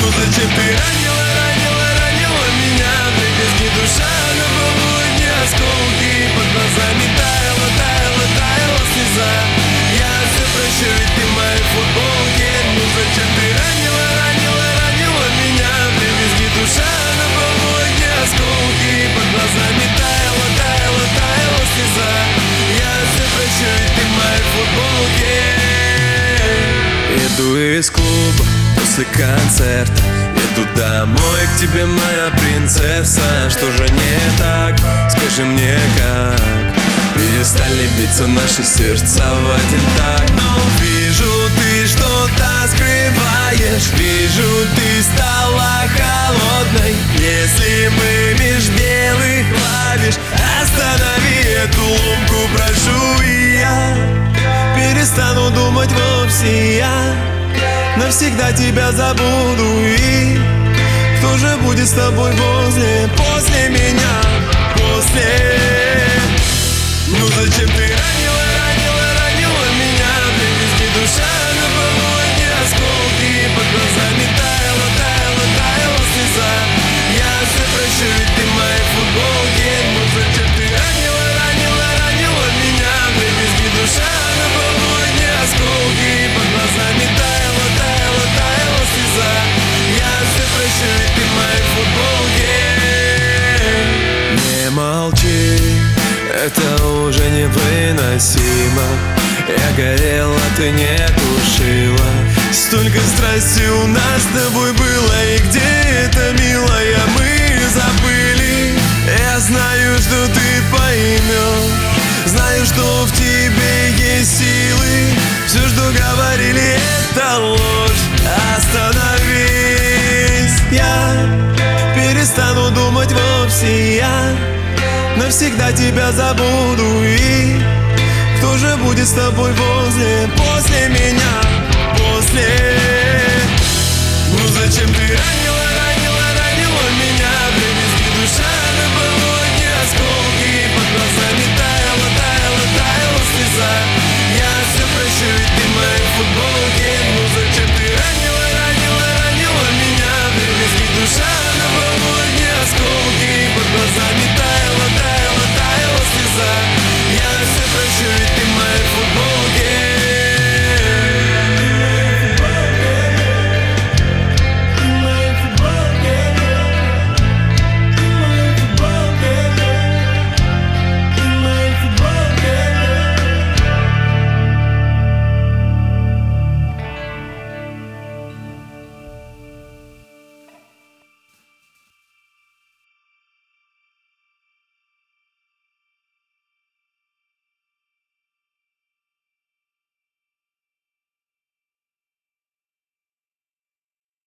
зачем ты ранила, ранила, ранила меня. Дребезги душа на полудне. Осколки Под глазами таяла, таяла, таяла слеза. Я все прощу, ведь ты в моей футболке. Ну зачем ты ранила, ранила, ранила меня? Дребезги душа на полудне. Осколки Под глазами таяла, таяла, таяла слеза. Я все прощу, ведь ты в моей футболке. Иду из клуба после концерта Еду домой к тебе, моя принцесса. Что же не так? Скажи мне как? Перестали биться наши сердца в один так. Но вижу, ты что-то скрываешь. Вижу, ты стала холодной. Если мы меж белых клавиш Останови эту ломку, прошу и я Перестану думать вовсе я Навсегда тебя забуду и Кто же будет с тобой после, после меня, футболке Не молчи, это уже невыносимо. Я горела, ты не тушила Столько страсти у нас с тобой было И где это, милая, мы забыли. Я знаю, что ты поймешь Знаю, что в тебе есть силы. Все, что говорили, вовсе я Навсегда тебя забуду. И Кто же будет с тобой после, после меня, после? Ну зачем ты ранила,